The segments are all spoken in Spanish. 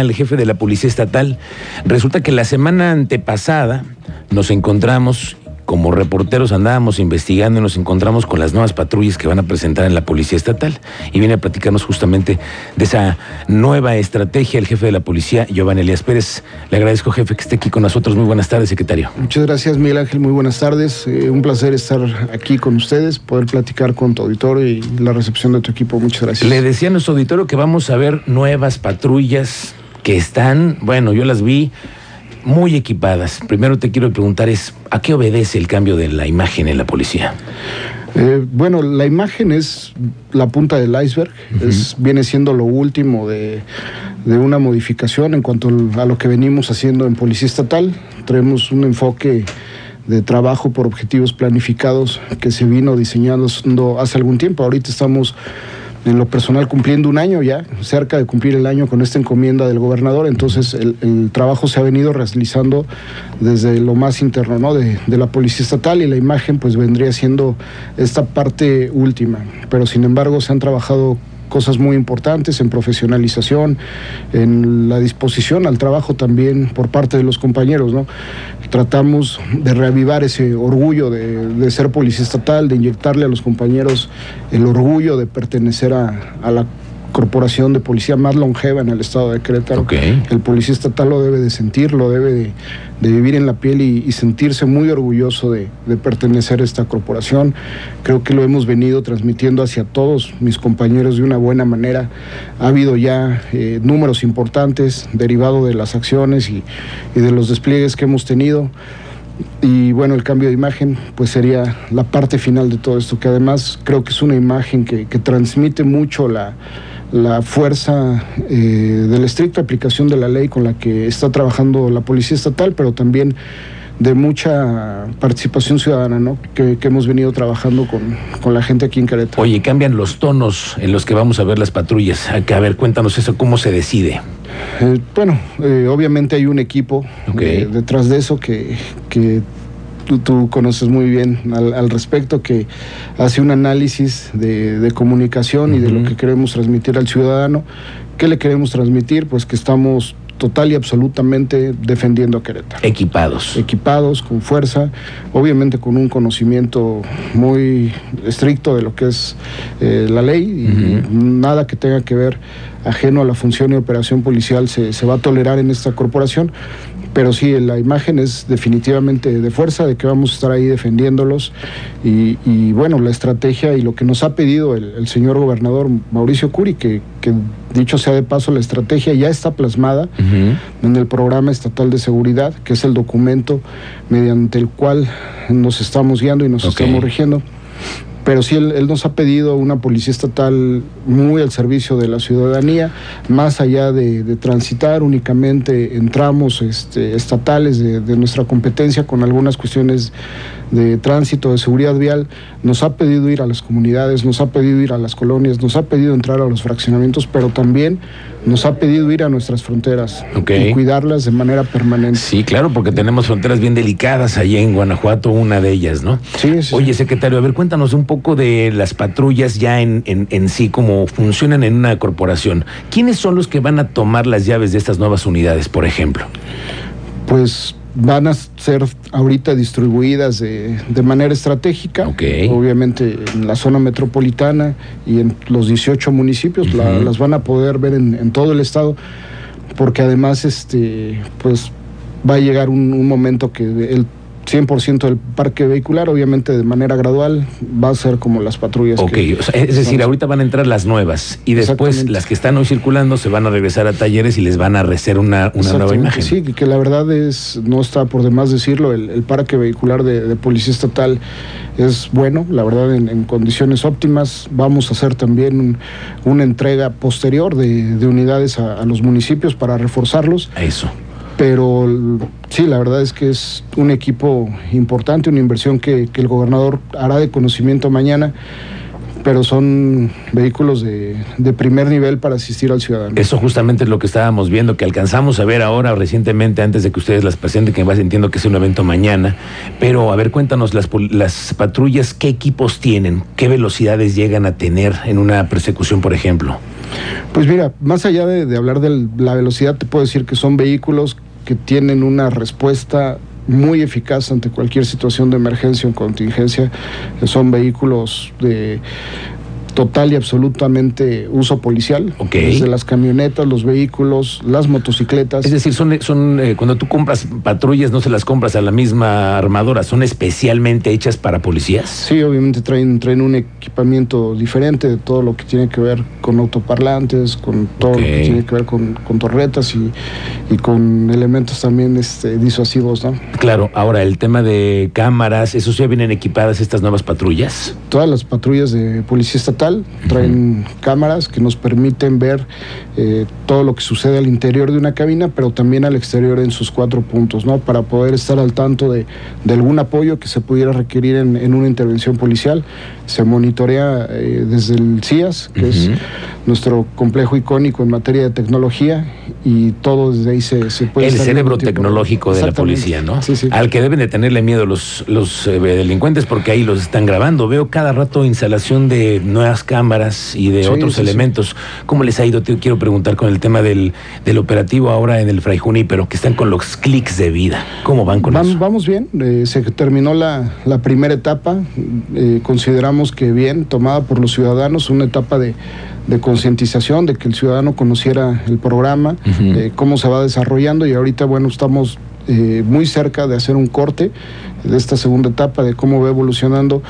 al jefe de la Policía Estatal. Resulta que la semana antepasada nos encontramos como reporteros andábamos investigando y nos encontramos con las nuevas patrullas que van a presentar en la Policía Estatal. Y viene a platicarnos justamente de esa nueva estrategia el jefe de la policía, Giovanni Elías Pérez. Le agradezco, jefe, que esté aquí con nosotros. Muy buenas tardes, secretario. Muchas gracias, Miguel Ángel. Muy buenas tardes. Eh, un placer estar aquí con ustedes, poder platicar con tu auditorio y la recepción de tu equipo. Muchas gracias. Le decía a nuestro auditorio que vamos a ver nuevas patrullas que están, bueno, yo las vi muy equipadas. Primero te quiero preguntar es, ¿a qué obedece el cambio de la imagen en la policía? Eh, bueno, la imagen es la punta del iceberg, es, viene siendo lo último de, de, una modificación en cuanto a lo que venimos haciendo en Policía Estatal. Traemos un enfoque de trabajo por objetivos planificados que se vino diseñando hace algún tiempo. Ahorita estamos en lo personal cumpliendo un año ya, cerca de cumplir el año con esta encomienda del gobernador, entonces el, trabajo se ha venido realizando desde lo más interno ¿no? de, de, la Policía Estatal y la imagen pues vendría siendo esta parte última, pero sin embargo se han trabajado cosas muy importantes en profesionalización, en la disposición al trabajo también por parte de los compañeros. ¿no? Tratamos de reavivar ese orgullo de, ser policía estatal, de inyectarle a los compañeros el orgullo de pertenecer a, a la corporación de policía más longeva en el estado de Querétaro. El policía estatal lo debe de sentir, lo debe de, vivir en la piel y, sentirse muy orgulloso de, pertenecer a esta corporación. Creo que lo hemos venido transmitiendo hacia todos mis compañeros de una buena manera. Ha habido ya eh, números importantes derivados de las acciones y, de los despliegues que hemos tenido. Y bueno, el cambio de imagen pues sería la parte final de todo esto, que además creo que es una imagen que transmite mucho la, la fuerza eh, de la estricta aplicación de la ley con la que está trabajando la Policía Estatal, pero también de mucha participación ciudadana, ¿no? Que, hemos venido trabajando con, la gente aquí en Querétaro. Oye, cambian los tonos en los que vamos a ver las patrullas. A ver, cuéntanos eso, ¿cómo se decide? Eh, bueno, eh, obviamente hay un equipo detrás de eso que, que tú, conoces muy bien al, respecto, que hace un análisis de, comunicación y de lo que queremos transmitir al ciudadano. ¿Qué le queremos transmitir? Pues que estamos total y absolutamente defendiendo a Querétaro. Equipados. Equipados, con fuerza, obviamente con un conocimiento muy estricto de lo que es eh, la ley y nada que tenga que ver ajeno a la función y operación policial se, se va a tolerar en esta corporación pero sí, la imagen es definitivamente de fuerza, de que vamos a estar ahí defendiéndolos. Y, bueno, la estrategia y lo que nos ha pedido el, señor gobernador Mauricio Curi, que, dicho sea de paso, la estrategia ya está plasmada en el programa estatal de seguridad, que es el documento mediante el cual nos estamos guiando y nos estamos rigiendo pero sí él, nos ha pedido una policía estatal muy al servicio de la ciudadanía, más allá de, transitar únicamente en tramos este, estatales de, nuestra competencia con algunas cuestiones de tránsito, de seguridad vial, nos ha pedido ir a las comunidades, nos ha pedido ir a las colonias, nos ha pedido entrar a los fraccionamientos, pero también nos ha pedido ir a nuestras fronteras y cuidarlas de manera permanente. Sí, claro, porque tenemos fronteras bien delicadas allí en Guanajuato, una de ellas, ¿no? Sí, sí. Oye, secretario, a ver, cuéntanos un poco de las patrullas ya en, en, en sí, cómo funcionan en una corporación. ¿Quiénes son los que van a tomar las llaves de estas nuevas unidades, por ejemplo? Pues van a ser ahorita distribuidas de, manera estratégica, obviamente en la zona metropolitana y en los 18 municipios, las van a poder ver en, todo el estado, porque además este, pues, va a llegar un, un momento que el 100% del parque vehicular, obviamente de manera gradual, va a ser como las patrullas. Ok, es decir, ahorita van a entrar las nuevas y después las que están hoy circulando se van a regresar a talleres y les van a recer una, una nueva imagen. Sí, que la verdad es, no está por demás decirlo, el, parque vehicular de, Policía Estatal es bueno, la verdad en, condiciones óptimas. Vamos a hacer también una entrega posterior de, unidades a, a los municipios para reforzarlos. Eso pero sí, la verdad es que es un equipo importante, una inversión que, el gobernador hará de conocimiento mañana pero son vehículos de, de, primer nivel para asistir al ciudadano. Eso justamente es lo que estábamos viendo, que alcanzamos a ver ahora recientemente, antes de que ustedes las presenten, que entiendo que es un evento mañana, pero a ver, cuéntanos las, las patrullas, ¿qué equipos tienen? ¿Qué velocidades llegan a tener en una persecución, por ejemplo? Pues mira, más allá de, de hablar de la velocidad, te puedo decir que son vehículos que tienen una respuesta muy eficaz ante cualquier situación de emergencia o contingencia. Son vehículos de total y absolutamente uso policial. Desde las camionetas, los vehículos, las motocicletas. Es decir, son, son eh, cuando tú compras patrullas no se las compras a la misma armadora, son especialmente hechas para policías. Sí, obviamente traen, traen un equipamiento diferente de todo lo que tiene que ver con autoparlantes, con todo lo que tiene que ver con, torretas y, con elementos también este, disuasivos, ¿no? Claro, ahora el tema de cámaras, ¿esos ya vienen equipadas estas nuevas patrullas? Todas las patrullas de policía estatal traen cámaras que nos permiten ver eh, todo lo que sucede al interior de una cabina, pero también al exterior en sus cuatro puntos, ¿no? Para poder estar al tanto de, algún apoyo que se pudiera requerir en, una intervención policial. Se monitorea eh, desde el CIAS, que es nuestro complejo icónico en materia de tecnología, y todo desde ahí se, se puede... El cerebro tecnológico de la policía, ¿no? Sí, sí. Al que deben de tenerle miedo los, los eh, delincuentes porque ahí los están grabando. Veo cada rato instalación de nuevas cámaras y de otros elementos. ¿Cómo les ha ido? Te quiero preguntar con el tema del, del operativo ahora en el Fray pero que están con los clics de vida. ¿Cómo van con eso? Vamos bien. Eh, se terminó la, la primera etapa. Eh, consideramos que bien, tomada por los ciudadanos, una etapa de de concientización, de que el ciudadano conociera el programa, eh, cómo se va desarrollando y ahorita, bueno, estamos eh, muy cerca de hacer un corte de esta segunda etapa, de cómo va evolucionando,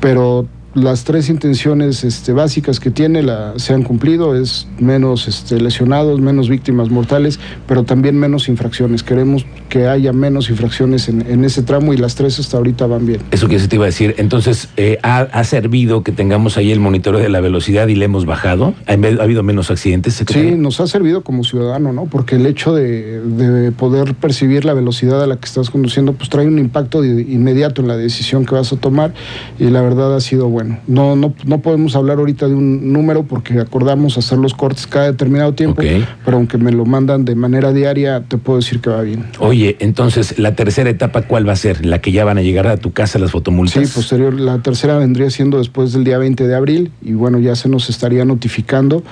pero las tres intenciones este, básicas que tiene la, se han cumplido, es menos este, lesionados, menos víctimas mortales, pero también menos infracciones. Queremos que haya menos infracciones en, ese tramo y las tres hasta ahorita van bien. Eso que se te iba a decir. Entonces, eh, ¿ha, servido que tengamos ahí el monitoreo de la velocidad y le hemos bajado? ¿Ha, habido menos accidentes? Sí, nos ha servido como ciudadano, ¿no? Porque el hecho de, de, poder percibir la velocidad a la que estás conduciendo, pues trae un impacto inmediato en la decisión que vas a tomar y la verdad ha sido bueno. No, no, no podemos hablar ahorita de un número porque acordamos hacer los cortes cada determinado tiempo, pero aunque me lo mandan de manera diaria, te puedo decir que va bien. Oye, entonces, ¿la tercera etapa cuál va a ser? ¿La que ya van a llegar a tu casa las fotomultas? Sí, posterior. La tercera vendría siendo después del día 20 de abril y bueno, ya se nos estaría notificando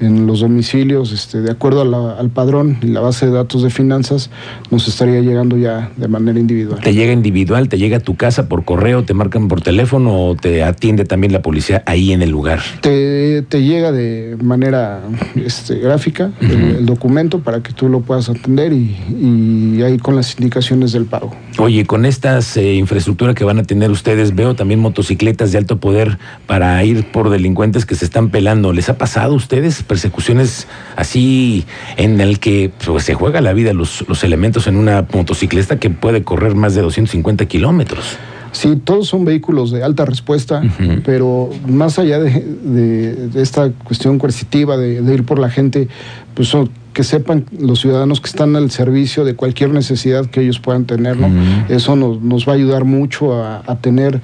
en los domicilios, este, de acuerdo al padrón y la base de datos de finanzas, nos estaría llegando ya de manera individual. ¿Te llega individual? ¿Te llega a tu casa por correo? ¿Te marcan por teléfono o te atiende también la policía ahí en el lugar? Te, te llega de manera este, gráfica el, documento para que tú lo puedas atender y, y ahí con las indicaciones del pago. Oye, con estas eh, infraestructura que van a tener ustedes, veo también motocicletas de alto poder para ir por delincuentes que se están pelando. ¿Les ha pasado a ustedes? Persecuciones así en el que pues, se juega la vida los, los elementos en una motocicleta que puede correr más de 250 kilómetros. Sí, todos son vehículos de alta respuesta, pero más allá de, esta cuestión coercitiva de, ir por la gente, pues son, que sepan los ciudadanos que están al servicio de cualquier necesidad que ellos puedan tener, ¿no? Eso nos, nos, va a ayudar mucho a, a, tener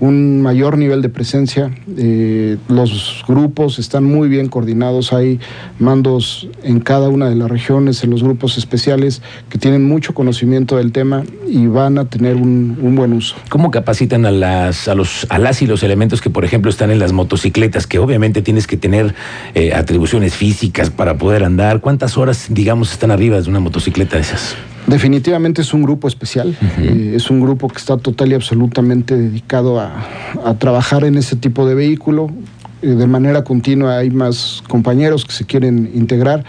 un mayor nivel de presencia. Eh, los grupos están muy bien coordinados, hay mandos en cada una de las regiones, en los grupos especiales, que tienen mucho conocimiento del tema y van a tener un, un buen uso. ¿Cómo capacitan a las, a, los, a las y los elementos que, por ejemplo, están en las motocicletas, que obviamente tienes que tener eh, atribuciones físicas para poder andar? ¿Cuántas horas, digamos, están arriba de una motocicleta de esas? Definitivamente es un grupo especial, eh, es un grupo que está total y absolutamente dedicado a, trabajar en ese tipo de vehículo. Eh, de manera continua hay más compañeros que se quieren integrar,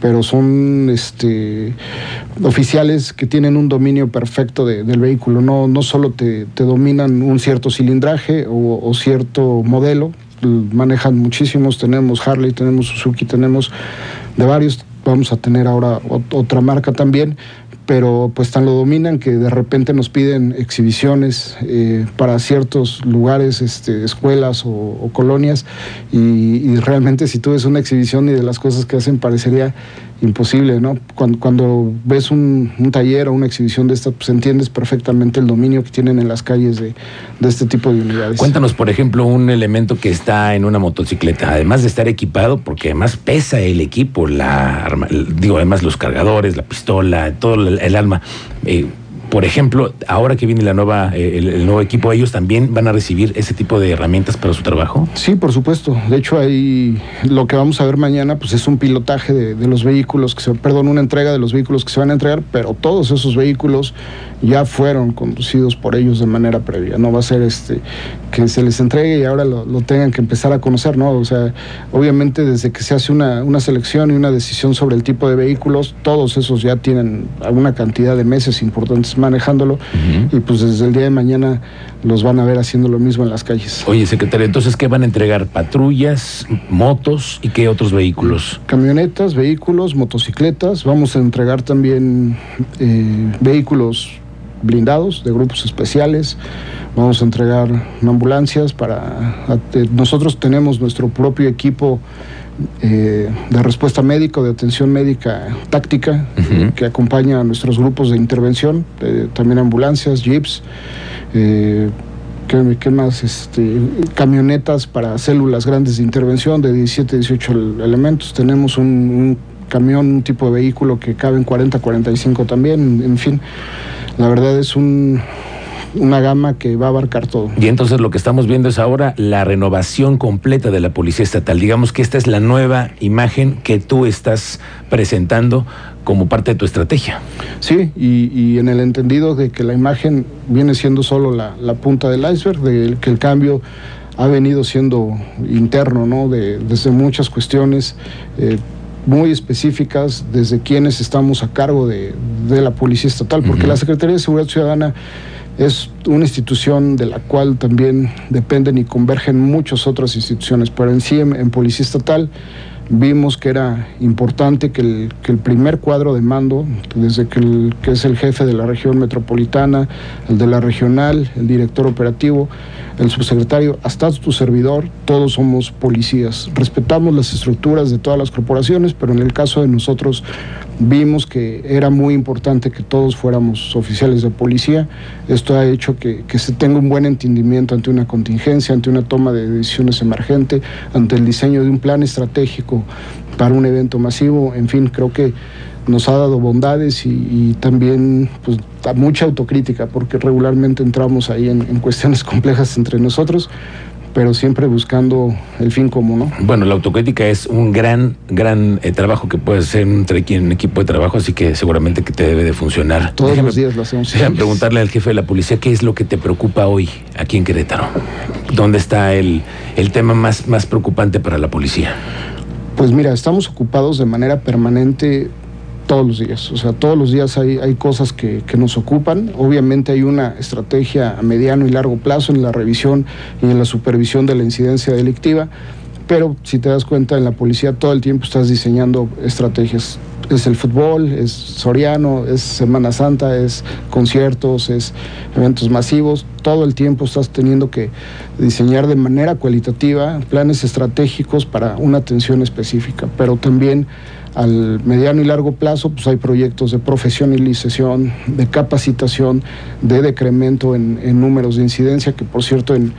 pero son este, oficiales que tienen un dominio perfecto del vehículo. No, no solo te, dominan un cierto cilindraje o, o cierto modelo, manejan muchísimos, tenemos Harley, tenemos Suzuki, tenemos de varios vamos a tener ahora otra marca también, pero pues tan lo dominan que de repente nos piden exhibiciones eh, para ciertos lugares, este, escuelas o, colonias, y, realmente si tú ves una exhibición y de las cosas que hacen parecería imposible, ¿no? Cuando, cuando ves un, taller o una exhibición de esta, pues entiendes perfectamente el dominio que tienen en las calles de, este tipo de unidades. Cuéntanos, por ejemplo, un elemento que está en una motocicleta, además de estar equipado, porque además pesa el equipo, la arma, digo, además los cargadores, la pistola, todo el, el alma. Eh, por ejemplo, ahora que viene la nueva, eh, el, el, nuevo equipo, ellos también van a recibir ese tipo de herramientas para su trabajo. Sí, por supuesto. De hecho, ahí lo que vamos a ver mañana, pues es un pilotaje de, los vehículos que se, perdón, una entrega de los vehículos que se van a entregar, pero todos esos vehículos ya fueron conducidos por ellos de manera previa. No va a ser este que se les entregue y ahora lo, lo tengan que empezar a conocer, ¿no? O sea, obviamente desde que se hace una, una selección y una decisión sobre el tipo de vehículos, todos esos ya tienen alguna cantidad de meses importantes manejándolo uh -huh. y pues desde el día de mañana los van a ver haciendo lo mismo en las calles. Oye, secretario, entonces, ¿qué van a entregar? ¿Patrullas, motos y qué otros vehículos? Camionetas, vehículos, motocicletas. Vamos a entregar también eh, vehículos blindados de grupos especiales. Vamos a entregar ambulancias para... Nosotros tenemos nuestro propio equipo eh, de respuesta médica, de atención médica táctica, uh -huh. que acompaña a nuestros grupos de intervención, eh, también ambulancias, jeeps, eh, ¿qué, ¿qué, más? Este, camionetas para células grandes de intervención de 17, 18 elementos. Tenemos un, un camión, un tipo de vehículo que cabe en 40, 45 también, en fin. La verdad es un, una gama que va a abarcar todo. Y entonces lo que estamos viendo es ahora la renovación completa de la Policía Estatal. Digamos que esta es la nueva imagen que tú estás presentando como parte de tu estrategia. Sí, y, y en el entendido de que la imagen viene siendo solo la, la punta del iceberg, de que el cambio ha venido siendo interno, ¿no? De, desde muchas cuestiones. Eh, muy específicas desde quienes estamos a cargo de, de la Policía Estatal, porque uh -huh. la Secretaría de Seguridad Ciudadana es una institución de la cual también dependen y convergen muchas otras instituciones, pero en sí, en, en Policía Estatal, vimos que era importante que el, que el primer cuadro de mando, desde que, el, que es el jefe de la región metropolitana, el de la regional, el director operativo, el subsecretario, hasta tu servidor, todos somos policías. Respetamos las estructuras de todas las corporaciones, pero en el caso de nosotros vimos que era muy importante que todos fuéramos oficiales de policía. Esto ha hecho que, que, se tenga un buen entendimiento ante una contingencia, ante una toma de decisiones emergente, ante el diseño de un plan estratégico para un evento masivo. En fin, creo que nos ha dado bondades y, también pues, mucha autocrítica, porque regularmente entramos ahí en, en cuestiones complejas entre nosotros pero siempre buscando el fin común, ¿no? Bueno, la autocrítica es un gran, gran eh, trabajo que puede hacer entre un equipo de trabajo, así que seguramente que te debe de funcionar. Todos déjame, los días lo hacemos. Déjame preguntarle al jefe de la policía qué es lo que te preocupa hoy aquí en Querétaro. ¿Dónde está el, el tema más, más preocupante para la policía? Pues mira, estamos ocupados de manera permanente todos los días. O sea, todos los días hay, hay cosas que, que, nos ocupan. Obviamente hay una estrategia a mediano y largo plazo en la revisión y en la supervisión de la incidencia delictiva, pero si te das cuenta en la policía todo el tiempo estás diseñando estrategias. Es el fútbol, es Soriano, es Semana Santa, es conciertos, es eventos masivos. Todo el tiempo estás teniendo que diseñar de manera cualitativa planes estratégicos para una atención específica, pero también al mediano y largo plazo, pues hay proyectos de profesionalización, de capacitación, de decremento en, en números de incidencia, que por cierto en,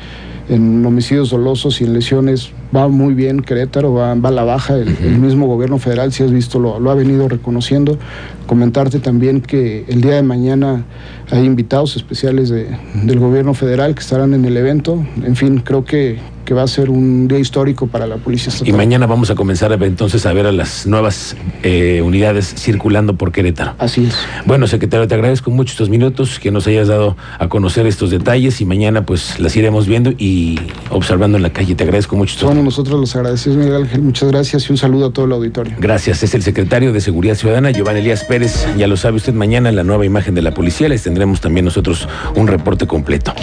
en, homicidios dolosos y en lesiones va muy bien Querétaro, va, va a la baja, el, uh -huh. el, mismo gobierno federal, si has visto, lo, lo ha venido reconociendo. Comentarte también que el día de mañana hay invitados especiales de, del gobierno federal que estarán en el evento. En fin, creo que, que va a ser un día histórico para la Policía Estatal. Y mañana vamos a comenzar a ver, entonces a ver a las nuevas eh, unidades circulando por Querétaro. Así es. Bueno, secretario, te agradezco mucho estos minutos que nos hayas dado a conocer estos detalles y mañana pues las iremos viendo y observando en la calle. Te agradezco mucho. Estos bueno, nosotros los agradecemos, Miguel Ángel. Muchas gracias y un saludo a todo el auditorio. Gracias. Es el secretario de Seguridad Ciudadana, Giovanni Elías Pérez. Ya lo sabe usted, mañana en la nueva imagen de la policía les tendremos también nosotros un reporte completo.